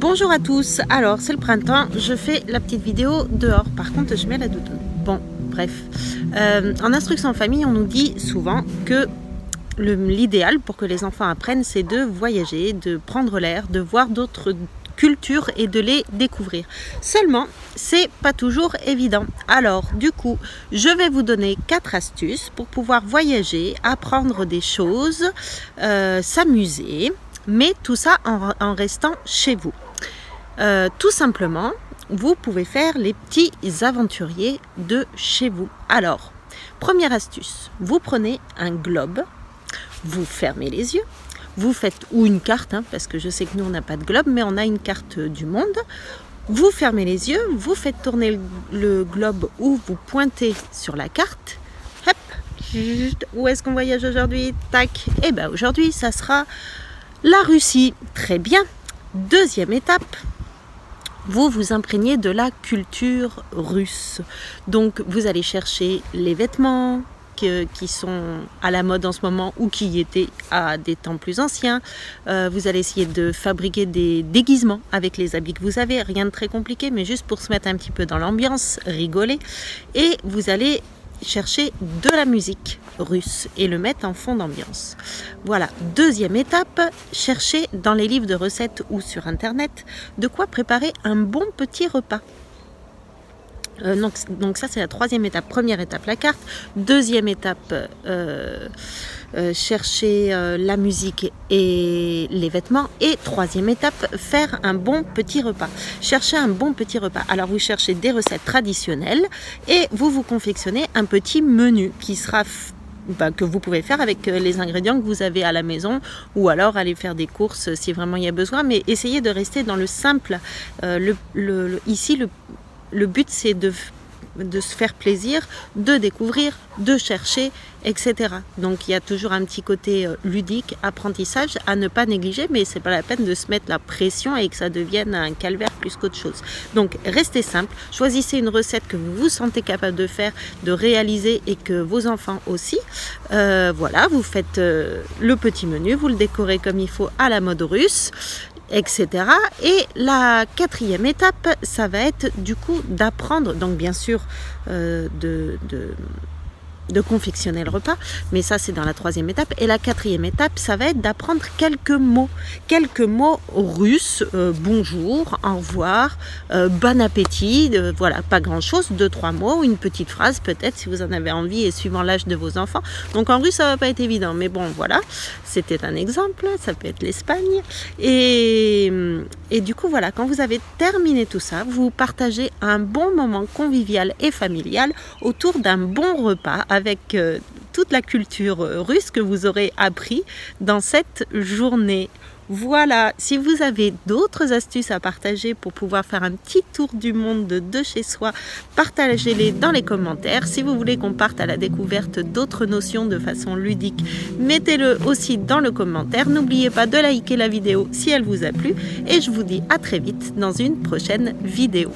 Bonjour à tous, alors c'est le printemps, je fais la petite vidéo dehors, par contre je mets la doudoune. Bon, bref. Euh, en instruction en famille, on nous dit souvent que l'idéal pour que les enfants apprennent, c'est de voyager, de prendre l'air, de voir d'autres cultures et de les découvrir. Seulement, c'est pas toujours évident. Alors, du coup, je vais vous donner quatre astuces pour pouvoir voyager, apprendre des choses, euh, s'amuser, mais tout ça en restant chez vous. Euh, tout simplement, vous pouvez faire les petits aventuriers de chez vous. Alors, première astuce, vous prenez un globe, vous fermez les yeux, vous faites, ou une carte, hein, parce que je sais que nous on n'a pas de globe, mais on a une carte du monde. Vous fermez les yeux, vous faites tourner le globe ou vous pointez sur la carte. Hop, où est-ce qu'on voyage aujourd'hui? Tac. Et eh bien aujourd'hui, ça sera la Russie. Très bien. Deuxième étape, vous vous imprégnez de la culture russe. Donc vous allez chercher les vêtements qui sont à la mode en ce moment ou qui étaient à des temps plus anciens. Euh, vous allez essayer de fabriquer des déguisements avec les habits que vous avez. Rien de très compliqué, mais juste pour se mettre un petit peu dans l'ambiance, rigoler. Et vous allez chercher de la musique russe et le mettre en fond d'ambiance. Voilà, deuxième étape, chercher dans les livres de recettes ou sur internet de quoi préparer un bon petit repas. Euh, donc, ça c'est la troisième étape. Première étape la carte. Deuxième étape euh, euh, chercher la musique et les vêtements. Et troisième étape faire un bon petit repas. Chercher un bon petit repas. Alors vous cherchez des recettes traditionnelles et vous vous confectionnez un petit menu qui sera bah, que vous pouvez faire avec les ingrédients que vous avez à la maison ou alors aller faire des courses si vraiment il y a besoin mais essayez de rester dans le simple le, ici le, le but c'est de, se faire plaisir, de découvrir, de chercher, etc. Donc il y a toujours un petit côté euh, ludique, apprentissage à ne pas négliger, mais c'est pas la peine de se mettre la pression et que ça devienne un calvaire plus qu'autre chose. Donc restez simple, choisissez une recette que vous vous sentez capable de faire, de réaliser et que vos enfants aussi. Euh, voilà, vous faites euh, le petit menu, vous le décorez comme il faut à la mode russe etc. Et la quatrième étape, ça va être du coup d'apprendre, donc bien sûr euh, de, de confectionner le repas, mais ça c'est dans la troisième étape. Et la quatrième étape, ça va être d'apprendre quelques mots, quelques mots russes, euh, bonjour, au revoir, euh, bon appétit, voilà, pas grand chose, deux, trois mots, une petite phrase peut-être si vous en avez envie et suivant l'âge de vos enfants. Donc en russe ça va pas être évident, mais bon voilà, c'était un exemple, ça peut être l'Espagne. Et, et du coup voilà, quand vous avez terminé tout ça, vous partagez un bon moment convivial et familial autour d'un bon repas avec euh, toute la culture euh, russe que vous aurez appris dans cette journée. Voilà, si vous avez d'autres astuces à partager pour pouvoir faire un petit tour du monde de chez soi, partagez-les dans les commentaires. Si vous voulez qu'on parte à la découverte d'autres notions de façon ludique, mettez-le aussi dans le commentaire. N'oubliez pas de liker la vidéo si elle vous a plu et je vous dis à très vite dans une prochaine vidéo.